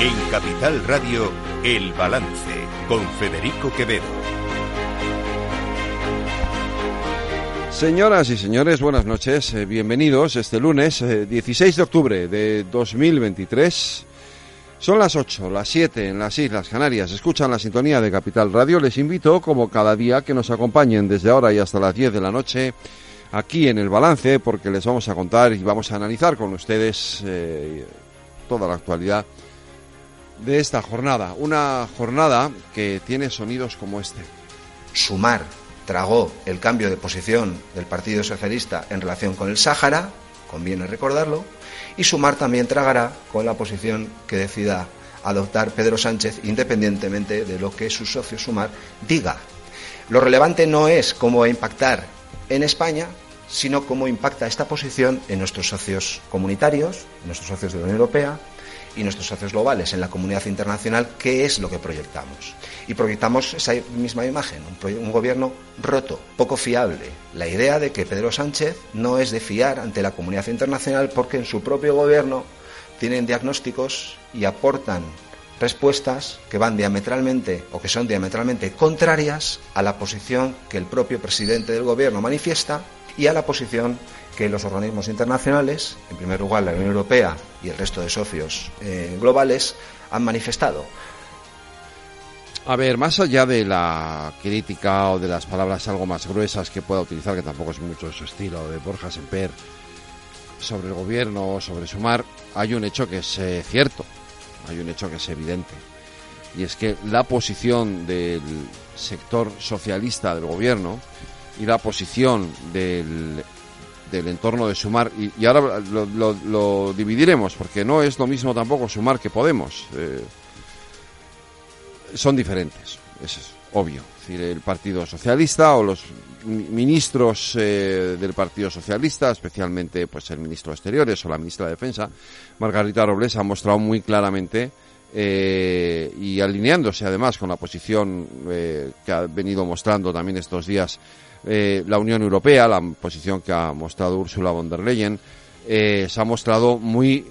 En Capital Radio, El Balance, con Federico Quevedo. Señoras y señores, buenas noches. Eh, bienvenidos este lunes 16 eh, de octubre de 2023. Son las 8, las 7 en las Islas Canarias. Escuchan la sintonía de Capital Radio. Les invito, como cada día, que nos acompañen desde ahora y hasta las 10 de la noche aquí en el balance, porque les vamos a contar y vamos a analizar con ustedes eh, toda la actualidad de esta jornada. Una jornada que tiene sonidos como este. Sumar tragó el cambio de posición del Partido Socialista en relación con el Sáhara, conviene recordarlo, y Sumar también tragará con la posición que decida adoptar Pedro Sánchez independientemente de lo que su socio Sumar diga. Lo relevante no es cómo va a impactar en España, sino cómo impacta esta posición en nuestros socios comunitarios, en nuestros socios de la Unión Europea y nuestros socios globales en la comunidad internacional, qué es lo que proyectamos. Y proyectamos esa misma imagen, un, gobierno roto, poco fiable. La idea de que Pedro Sánchez no es de fiar ante la comunidad internacional porque en su propio gobierno tienen diagnósticos y aportan respuestas que van diametralmente o que son diametralmente contrarias a la posición que el propio presidente del gobierno manifiesta y a la posición que los organismos internacionales, en primer lugar la Unión Europea y el resto de socios eh, globales, han manifestado. A ver, más allá de la crítica o de las palabras algo más gruesas que pueda utilizar, que tampoco es mucho su estilo, de Borja Semper, sobre el gobierno o sobre Sumar, hay un hecho que es eh, cierto hay un hecho que es evidente. Y es que la posición del sector socialista del gobierno y la posición del, del entorno de Sumar, y, ahora lo, dividiremos, porque no es lo mismo tampoco Sumar que Podemos. Eh, son diferentes, es obvio. Es decir, el Partido Socialista o los ministros eh, del Partido Socialista, especialmente pues el ministro de Exteriores o la ministra de Defensa, Margarita Robles, ha mostrado muy claramente eh, y alineándose además con la posición eh, que ha venido mostrando también estos días la Unión Europea, la posición que ha mostrado Ursula von der Leyen, se ha mostrado muy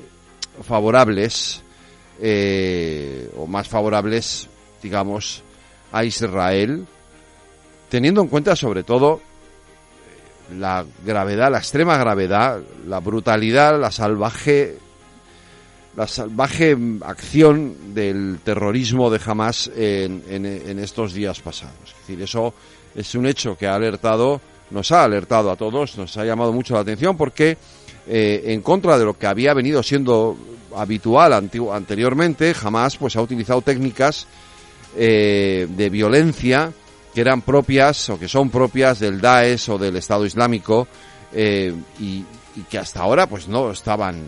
favorables o más favorables, digamos, a Israel teniendo en cuenta sobre todo la gravedad, la extrema gravedad, la brutalidad, la salvaje la salvaje acción del terrorismo de Hamas en, estos días pasados. Es decir, eso es un hecho que ha alertado, nos ha alertado a todos, nos ha llamado mucho la atención porque eh, en contra de lo que había venido siendo habitual anteriormente, Hamas pues ha utilizado técnicas eh, de violencia que eran propias o que son propias del Daesh o del Estado Islámico eh, y, que hasta ahora pues no estaban,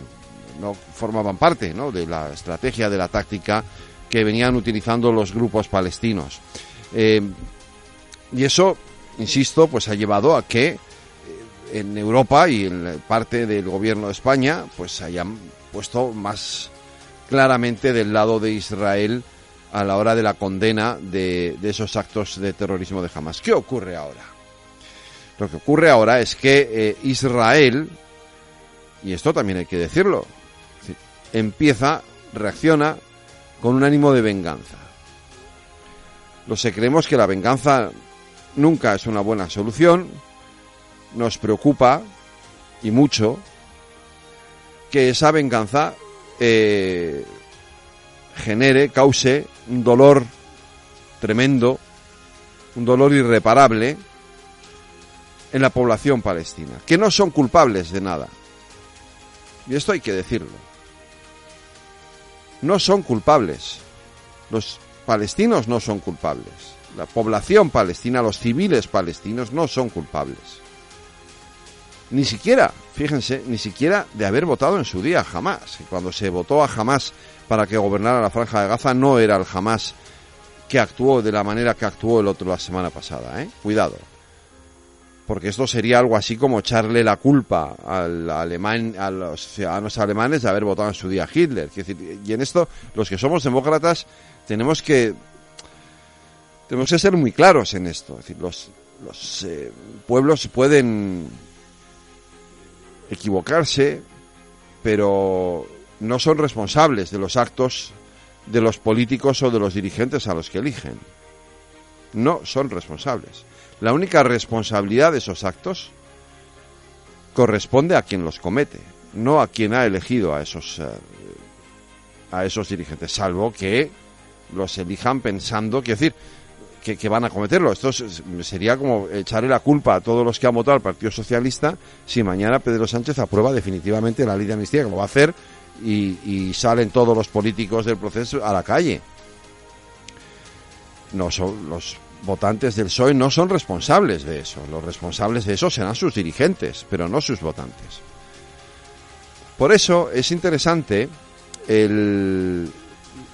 no formaban parte ¿no? de la estrategia, de la táctica que venían utilizando los grupos palestinos. Eh, y eso, insisto, pues ha llevado a que eh, en Europa y en parte del gobierno de España pues hayan puesto más claramente del lado de Israel a la hora de la condena de, esos actos de terrorismo de Hamas. ¿Qué ocurre ahora? Lo que ocurre ahora es que eh, Israel, y esto también hay que decirlo, empieza, reacciona con un ánimo de venganza. Los que creemos que la venganza nunca es una buena solución, nos preocupa y mucho que esa venganza eh, genere, cause un dolor tremendo, un dolor irreparable en la población palestina, que no son culpables de nada. Y esto hay que decirlo. No son culpables. Los palestinos no son culpables. La población palestina, los civiles palestinos no son culpables. Ni siquiera, fíjense, ni siquiera de haber votado en su día jamás. Cuando se votó a jamás para que gobernara la franja de Gaza no era el jamás que actuó de la manera que actuó el otro la semana pasada, ¿eh? Cuidado. Porque esto sería algo así como echarle la culpa al alemán, a los ciudadanos alemanes de haber votado en su día Hitler. y en esto, los que somos demócratas tenemos que tenemos que ser muy claros en esto. Es decir, los, los eh, pueblos pueden equivocarse, pero no son responsables de los actos de los políticos o de los dirigentes a los que eligen. No son responsables. La única responsabilidad de esos actos corresponde a quien los comete, no a quien ha elegido a esos eh, a esos dirigentes, salvo que los elijan pensando, quiero decir, que, van a cometerlo. Esto sería como echarle la culpa a todos los que han votado al Partido Socialista si mañana Pedro Sánchez aprueba definitivamente la ley de amnistía, que lo va a hacer, y, salen todos los políticos del proceso a la calle. No son los votantes del PSOE no son responsables de eso. Los responsables de eso serán sus dirigentes, pero no sus votantes. Por eso es interesante el,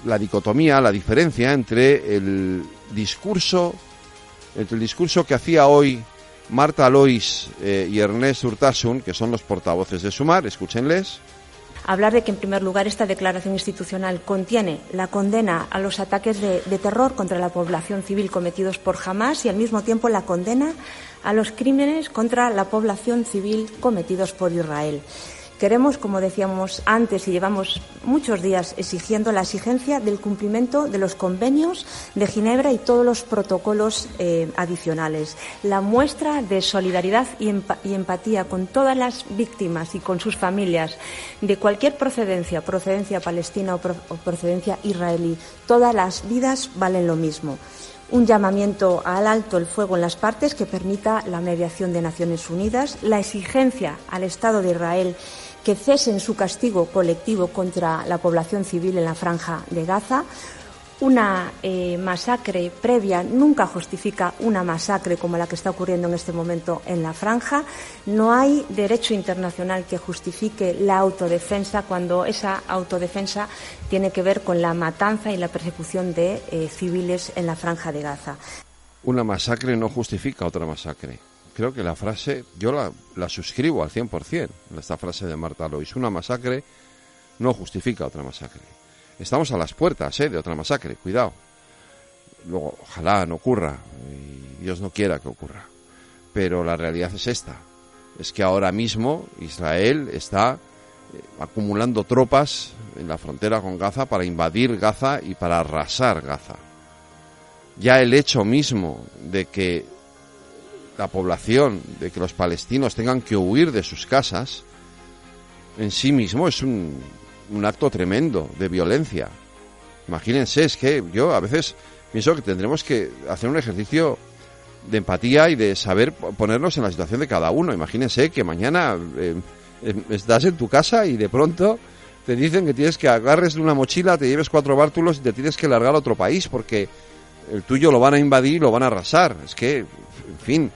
la dicotomía, la diferencia entre el discurso, entre el discurso que hacía hoy Marta Lois eh, y Ernest Urtasun, que son los portavoces de Sumar, escúchenles. Hablar de que, en primer lugar, esta declaración institucional contiene la condena a los ataques de, terror contra la población civil cometidos por Hamas y, al mismo tiempo, la condena a los crímenes contra la población civil cometidos por Israel. Queremos, como decíamos antes, y llevamos muchos días exigiendo la exigencia del cumplimiento de los convenios de Ginebra y todos los protocolos eh, adicionales. La muestra de solidaridad y, empatía con todas las víctimas y con sus familias de cualquier procedencia, procedencia palestina o procedencia israelí. Todas las vidas valen lo mismo un llamamiento al alto el fuego en las partes que permita la mediación de Naciones Unidas, la exigencia al Estado de Israel que cesen su castigo colectivo contra la población civil en la franja de Gaza. Una eh, masacre previa nunca justifica una masacre como la que está ocurriendo en este momento en la franja. No hay derecho internacional que justifique la autodefensa cuando esa autodefensa tiene que ver con la matanza y la persecución de eh, civiles en la franja de Gaza. Una masacre no justifica otra masacre creo que la frase, yo la, la suscribo al 100%, esta frase de Marta Lois, una masacre no justifica otra masacre. Estamos a las puertas ¿eh? de otra masacre, cuidado. Luego, ojalá no ocurra, y Dios no quiera que ocurra. Pero la realidad es esta, es que ahora mismo Israel está eh, acumulando tropas en la frontera con Gaza para invadir Gaza y para arrasar Gaza. Ya el hecho mismo de que la población, de que los palestinos tengan que huir de sus casas, en sí mismo es un, un acto tremendo de violencia. Imagínense, es que yo a veces pienso que tendremos que hacer un ejercicio de empatía y de saber ponernos en la situación de cada uno. Imagínense que mañana eh, em, estás en tu casa y de pronto te dicen que tienes que agarres una mochila, te lleves cuatro bártulos y te tienes que largar a otro país porque el tuyo lo van a invadir y lo van a arrasar. Es que, en fin,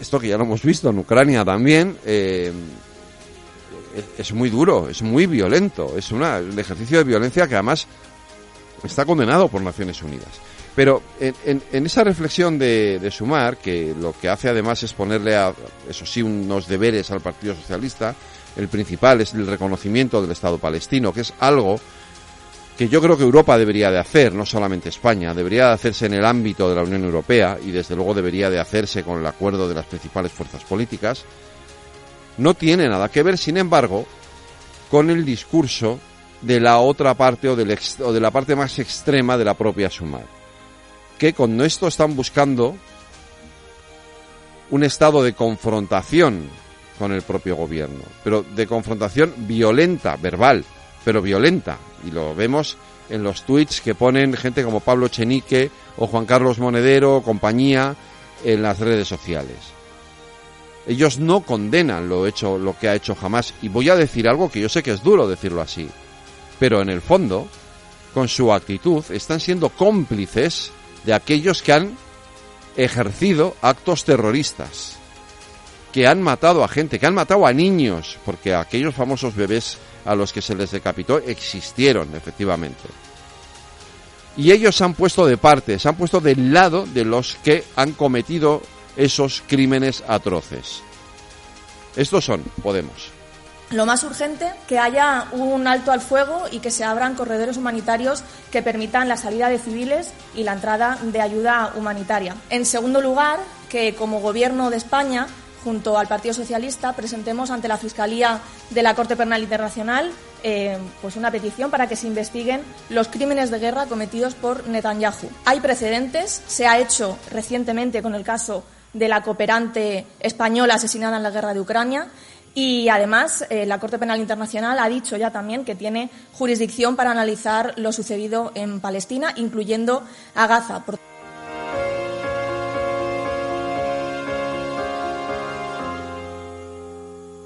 esto que ya lo hemos visto en Ucrania también, eh, es muy duro, es muy violento, es un ejercicio de violencia que además está condenado por Naciones Unidas. Pero en, esa reflexión de, Sumar, que lo que hace además es ponerle, a, eso sí, unos deberes al Partido Socialista, el principal es el reconocimiento del Estado palestino, que es algo que yo creo que Europa debería de hacer, no solamente España, debería de hacerse en el ámbito de la Unión Europea y desde luego debería de hacerse con el acuerdo de las principales fuerzas políticas, no tiene nada que ver, sin embargo, con el discurso de la otra parte o, de la parte más extrema de la propia Sumar, que con esto están buscando un estado de confrontación con el propio gobierno, pero de confrontación violenta, verbal, pero violenta. Y lo vemos en los tweets que ponen gente como Pablo Chenique o Juan Carlos Monedero compañía en las redes sociales. Ellos no condenan lo hecho, lo que ha hecho jamás. Y voy a decir algo que yo sé que es duro decirlo así. Pero en el fondo, con su actitud, están siendo cómplices de aquellos que han ejercido actos terroristas. Que han matado a gente, que han matado a niños, porque aquellos famosos bebés a los que se les decapitó existieron, efectivamente. Y ellos se han puesto de parte, se han puesto del lado de los que han cometido esos crímenes atroces. Estos son Podemos. Lo más urgente, que haya un alto al fuego y que se abran corredores humanitarios que permitan la salida de civiles y la entrada de ayuda humanitaria. En segundo lugar, que como Gobierno de España junto al Partido Socialista, presentemos ante la Fiscalía de la Corte Penal Internacional eh, pues una petición para que se investiguen los crímenes de guerra cometidos por Netanyahu. Hay precedentes, se ha hecho recientemente con el caso de la cooperante española asesinada en la guerra de Ucrania y además eh, la Corte Penal Internacional ha dicho ya también que tiene jurisdicción para analizar lo sucedido en Palestina, incluyendo a Gaza.